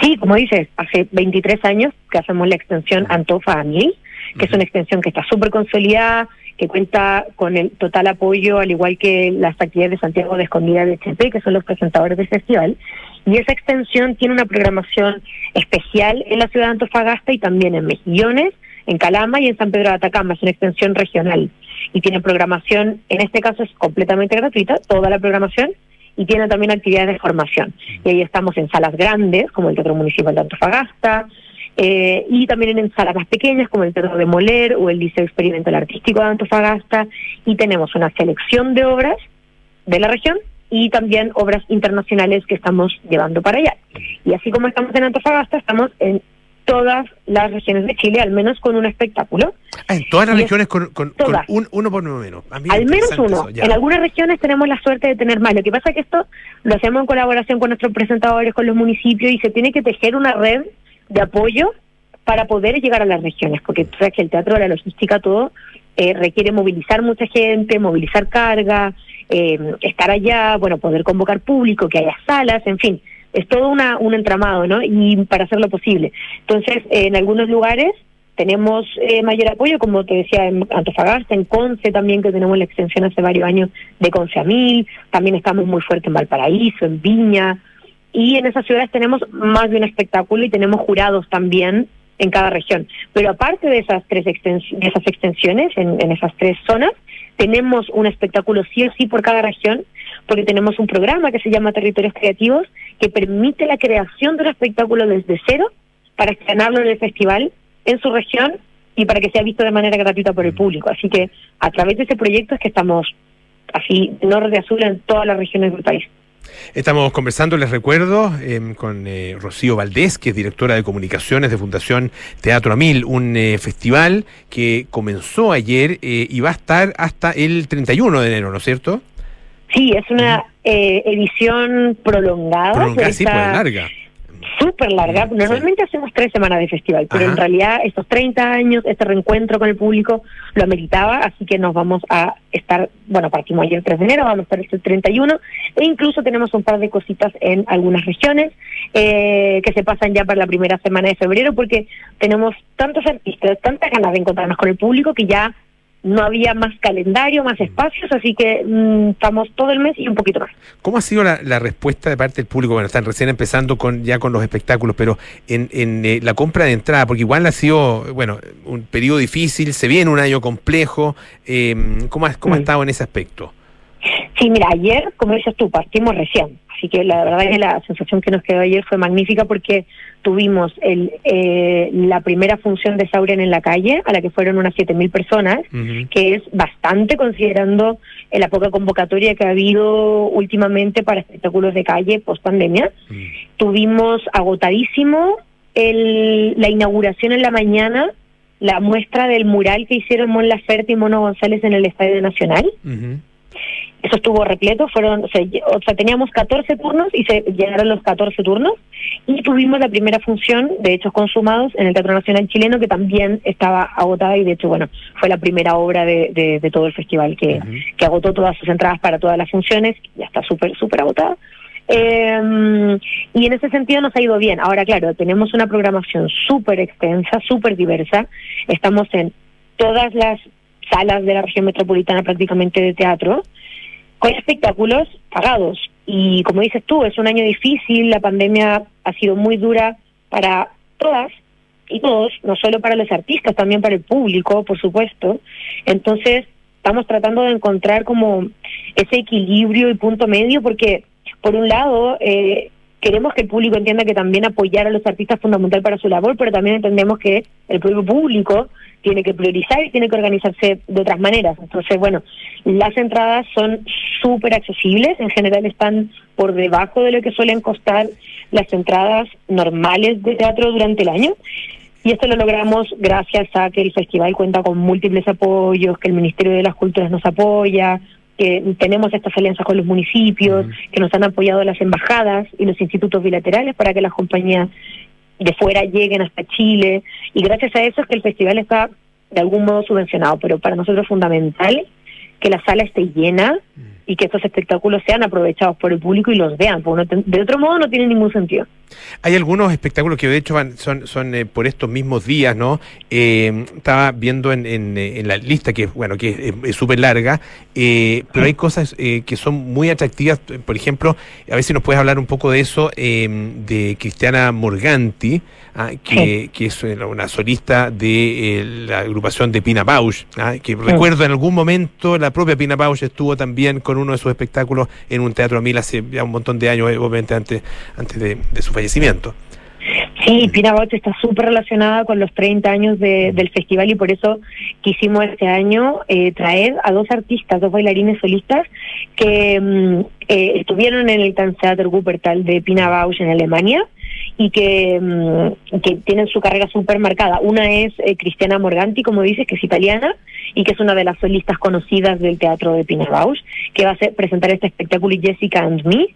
Sí, como dices, hace 23 años que hacemos la extensión Antofa a Mil, que uh -huh. es una extensión que está súper consolidada, que cuenta con el total apoyo, al igual que las actividades de Santiago de Escondida de HP, que son los presentadores del festival. Y esa extensión tiene una programación especial en la ciudad de Antofagasta y también en Mejillones, en Calama y en San Pedro de Atacama. Es una extensión regional. Y tiene programación, en este caso es completamente gratuita, toda la programación, y tiene también actividades de formación. Y ahí estamos en salas grandes, como el Teatro Municipal de Antofagasta, eh, y también en salas más pequeñas como el Teatro de Moler o el Liceo Experimental Artístico de Antofagasta y tenemos una selección de obras de la región y también obras internacionales que estamos llevando para allá. Y así como estamos en Antofagasta, estamos en todas las regiones de Chile, al menos con un espectáculo. Ah, en todas las y regiones con, con, con un, uno por menos. Al menos uno. Eso, en algunas regiones tenemos la suerte de tener más. Lo que pasa es que esto lo hacemos en colaboración con nuestros presentadores, con los municipios, y se tiene que tejer una red de apoyo para poder llegar a las regiones, porque tú sabes que el teatro, la logística, todo eh, requiere movilizar mucha gente, movilizar carga, eh, estar allá, bueno, poder convocar público, que haya salas, en fin, es todo una, un entramado, ¿no? Y para hacerlo posible. Entonces, en algunos lugares tenemos eh, mayor apoyo, como te decía, en Antofagasta, en Conce también, que tenemos la extensión hace varios años de Conce a Mil, también estamos muy fuertes en Valparaíso, en Viña, y en esas ciudades tenemos más de un espectáculo y tenemos jurados también en cada región. Pero aparte de esas tres extens de esas extensiones, en, en, esas tres zonas, tenemos un espectáculo sí o sí por cada región, porque tenemos un programa que se llama Territorios Creativos, que permite la creación de un espectáculo desde cero para estrenarlo en el festival en su región y para que sea visto de manera gratuita por el público. Así que a través de ese proyecto es que estamos así, norte a sur, en todas las regiones del país. Estamos conversando, les recuerdo, eh, con eh, Rocío Valdés, que es directora de comunicaciones de Fundación Teatro Amil, un eh, festival que comenzó ayer y va a estar hasta el 31 de enero, ¿no es cierto? Sí, es una -huh. edición prolongada. Prolongada, sí, pues larga súper larga. Normalmente sí. hacemos tres semanas de festival, pero Ajá. en realidad estos 30 años, este reencuentro con el público lo ameritaba, así que nos vamos a estar, bueno, partimos ayer el 3 de enero, vamos a estar este 31, e incluso tenemos un par de cositas en algunas regiones eh, que se pasan ya para la primera semana de febrero, porque tenemos tantos artistas, tantas ganas de encontrarnos con el público que ya no había más calendario, más espacios, así que mmm, estamos todo el mes y un poquito más. ¿Cómo ha sido la, la, respuesta de parte del público? Bueno, están recién empezando con ya con los espectáculos, pero en, en eh, la compra de entrada, porque igual ha sido, bueno, un periodo difícil, se viene un año complejo, eh, ¿cómo, ha, cómo mm. ha estado en ese aspecto? Sí, mira, ayer, como dices tú, partimos recién, así que la verdad es que la sensación que nos quedó ayer fue magnífica porque tuvimos el, eh, la primera función de Sauren en la calle, a la que fueron unas 7.000 personas, uh -huh. que es bastante considerando eh, la poca convocatoria que ha habido últimamente para espectáculos de calle post pandemia. Uh -huh. Tuvimos agotadísimo el, la inauguración en la mañana, la muestra del mural que hicieron Mon Laferte y Mono González en el Estadio Nacional. Uh -huh Eso estuvo repleto, fueron, o sea, lle- o sea, teníamos 14 turnos y se llenaron los 14 turnos. Y tuvimos la primera función de Hechos Consumados en el Teatro Nacional Chileno, que también estaba agotada y de hecho, bueno, fue la primera obra de, de, de todo el festival que, que agotó todas sus entradas para todas las funciones, ya está súper, súper agotada. Eh, y en ese sentido nos ha ido bien. Ahora, claro, tenemos una programación súper extensa, súper diversa. Estamos en todas las salas de la región metropolitana prácticamente de teatro, con espectáculos pagados. Y como dices tú, es un año difícil, la pandemia ha sido muy dura para todas y todos, no solo para los artistas, también para el público, por supuesto. Entonces, estamos tratando de encontrar como ese equilibrio y punto medio, porque por un lado, eh, queremos que el público entienda que también apoyar a los artistas es fundamental para su labor, pero también entendemos que el propio público tiene que priorizar y tiene que organizarse de otras maneras. Entonces, bueno, las entradas son súper accesibles, en general están por debajo de lo que suelen costar las entradas normales de teatro durante el año. Y esto lo logramos gracias a que el festival cuenta con múltiples apoyos, que el Ministerio de las Culturas nos apoya, que tenemos estas alianzas con los municipios, que nos han apoyado las embajadas y los institutos bilaterales para que las compañías de fuera lleguen hasta Chile. Y gracias a eso es que el festival está de algún modo subvencionado, pero para nosotros es fundamental que la sala esté llena y que estos espectáculos sean aprovechados por el público y los vean, porque no de otro modo no tiene ningún sentido. Hay algunos espectáculos que de hecho van, son, son eh, por estos mismos días, ¿no? Eh, estaba viendo en, en, eh, en la lista que bueno que es- súper larga, eh, pero hay cosas eh, que son muy atractivas. Por ejemplo, a ver si nos puedes hablar un poco de eso de Cristiana Morganti, ah, que, que es una solista de la agrupación de Pina Bausch, ah, que recuerdo en algún momento la propia Pina Bausch estuvo también con uno de sus espectáculos en un teatro a mil hace ya un montón de años, eh, obviamente antes, antes de, de su fallecimiento. Sí, Pina Bausch está súper relacionada con los 30 años de- del festival y por eso quisimos este año eh, traer a dos artistas, dos bailarines solistas que mm, eh, estuvieron en el Tanztheater Wuppertal de Pina Bausch en Alemania y que, mm, que tienen su carrera súper marcada. Una es eh, Cristiana Morganti, como dices, que es italiana y que es una de las solistas conocidas del teatro de Pina Bausch, que va a hacer- presentar este espectáculo Jessica and Me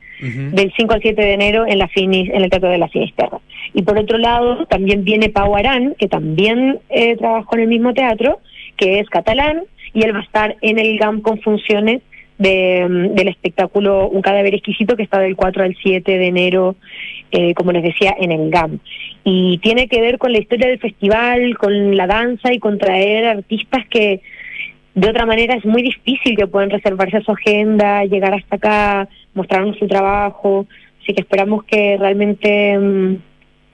del 5 al 7 de enero en la Finis, en el Teatro de la Finisterra. Y por otro lado, también viene Pau Arán, que también eh, trabajó en el mismo teatro, que es catalán, y él va a estar en el GAM con funciones de, del espectáculo Un cadáver exquisito, que está del 4 al 7 de enero, eh, como les decía, en el GAM. Y tiene que ver con la historia del festival, con la danza y con traer artistas que de otra manera es muy difícil que puedan reservarse su agenda, llegar hasta acá, mostrarnos su trabajo. Así que esperamos que realmente mm,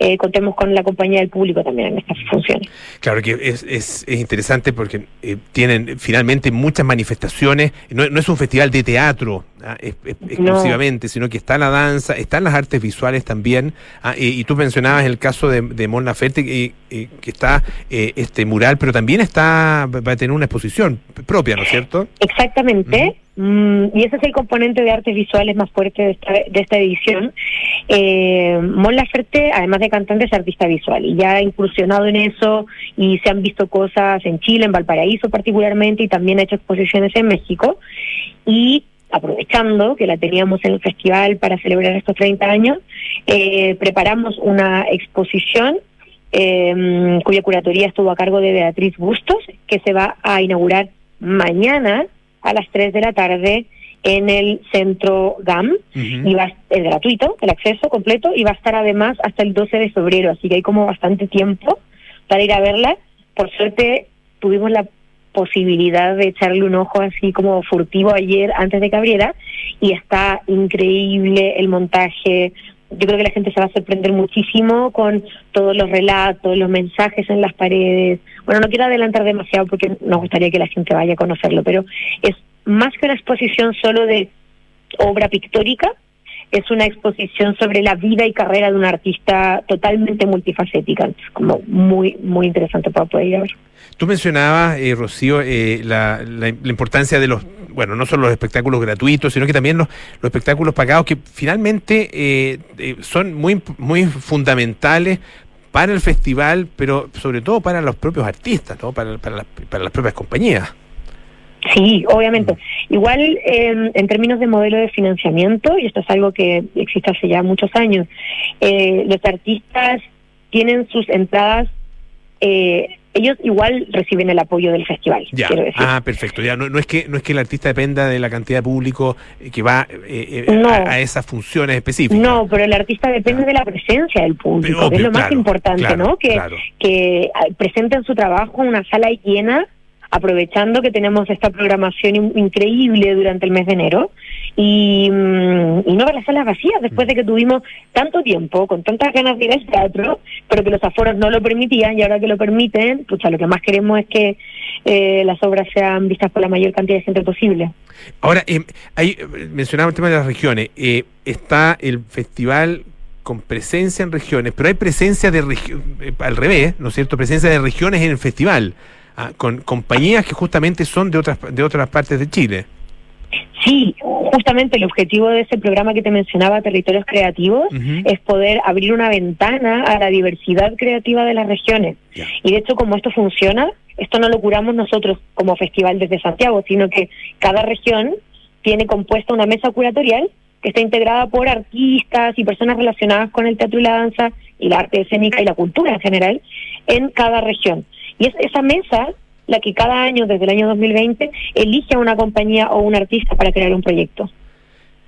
eh, contemos con la compañía del público también en estas funciones. Claro que es, es, es interesante porque eh, tienen finalmente muchas manifestaciones. No, no es un festival de teatro ah, es- es- exclusivamente, sino que está la danza, están las artes visuales también. ah, y, y tú mencionabas el caso de, de Mon Laferte, que, que está eh, este mural, pero también está va a tener una exposición propia, ¿no es cierto? Exactamente. Mm, y ese es el componente de artes visuales más fuerte de esta, de esta edición. Eh, Mon Laferte, además de cantante, es artista visual y ya ha incursionado en eso y se han visto cosas en Chile, en Valparaíso particularmente, y también ha hecho exposiciones en México. Y aprovechando que la teníamos en el festival para celebrar estos 30 años, eh, preparamos una exposición eh, cuya curatoría estuvo a cargo de Beatriz Bustos, que se va a inaugurar mañana a las 3 de la tarde en el centro GAM y va es gratuito el acceso completo y va a estar además hasta el 12 de febrero, así que hay como bastante tiempo para ir a verla. Por suerte tuvimos la posibilidad de echarle un ojo así como furtivo ayer antes de que abriera y está increíble el montaje. Yo creo que la gente se va a sorprender muchísimo con todos los relatos, los mensajes en las paredes. Bueno, no quiero adelantar demasiado porque nos gustaría que la gente vaya a conocerlo, pero es más que una exposición solo de obra pictórica, es una exposición sobre la vida y carrera de un artista totalmente multifacética. Es como muy, muy interesante para poder ir a ver. Tú mencionabas, eh, Rocío, eh, la, la- la importancia de los, bueno, no solo los espectáculos gratuitos, sino que también los, los espectáculos pagados, que finalmente eh, eh, son muy, muy fundamentales para el festival, pero sobre todo para los propios artistas, ¿no? para, para, las, para las propias compañías. Sí, obviamente. Igual eh, en términos de modelo de financiamiento, y esto es algo que existe hace ya muchos años, eh, los artistas tienen sus entradas, eh, ellos igual reciben el apoyo del festival. Ya. quiero decir. Ah, perfecto. Ya no, no es que no es que el artista dependa de la cantidad de público eh, que va eh, eh, No. a, a esas funciones específicas. No, pero el artista depende de la presencia del público, Obvio, que es lo más importante, claro, ¿no? Que, claro. que ah, presenten su trabajo en una sala llena, aprovechando que tenemos esta programación in- increíble durante el mes de enero, y, mm, y no ver las salas vacías después de que tuvimos tanto tiempo, con tantas ganas de ir al teatro, pero que los aforos no lo permitían, y ahora que lo permiten, pucha, lo que más queremos es que eh, las obras sean vistas por la mayor cantidad de gente posible. Ahora, eh, ahí mencionaba el tema de las regiones. Eh, está el festival con presencia en regiones, pero hay presencia de regi- eh, al revés, ¿no es cierto? Presencia de regiones en el festival, con compañías que justamente son de otras de otras partes de Chile. Sí, justamente el objetivo de ese programa que te mencionaba, Territorios Creativos, es poder abrir una ventana a la diversidad creativa de las regiones. Y de hecho, como esto funciona, esto no lo curamos nosotros como festival desde Santiago, sino que cada región tiene compuesta una mesa curatorial que está integrada por artistas y personas relacionadas con el teatro y la danza y la arte escénica y la cultura en general en cada región. Y es esa mesa la que cada año, desde el año 2020, elige a una compañía o un artista para crear un proyecto.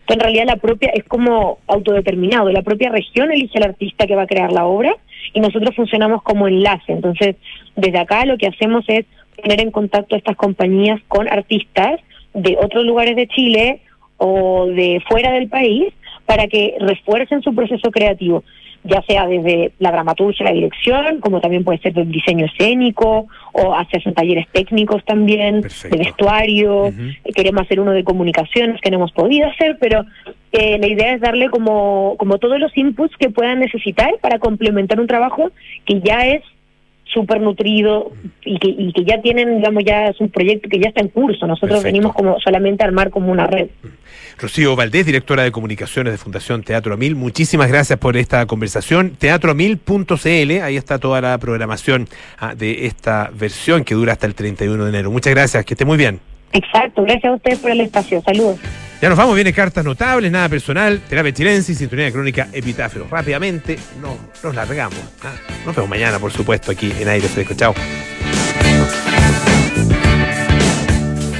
Entonces, en realidad, la propia es como autodeterminado. La propia región elige al artista que va a crear la obra y nosotros funcionamos como enlace. Entonces, desde acá lo que hacemos es poner en contacto a estas compañías con artistas de otros lugares de Chile o de fuera del país para que refuercen su proceso creativo, ya sea desde la dramaturgia, la dirección, como también puede ser del diseño escénico o hacer talleres técnicos también, de vestuario. Queremos hacer uno de comunicaciones que no hemos podido hacer, pero eh, la idea es darle como, como todos los inputs que puedan necesitar para complementar un trabajo que ya es súper nutrido y que, y que ya tienen, digamos, ya es un proyecto que ya está en curso. Nosotros Perfecto. venimos como solamente a armar como una red. Rocío Valdés, directora de comunicaciones de Fundación Teatro Mil, muchísimas gracias por esta conversación. Teatromil.cl, ahí está toda la programación ah, de esta versión que dura hasta el 31 de enero. Muchas gracias, que esté muy bien. Exacto, gracias a ustedes por el espacio. Saludos. Ya nos vamos, viene cartas notables, nada personal, terapia chilensis, sintonía crónica, epitafio. Rápidamente, no, nos largamos. ah. Nos vemos mañana, por supuesto, aquí en Aire Fresco. Chao.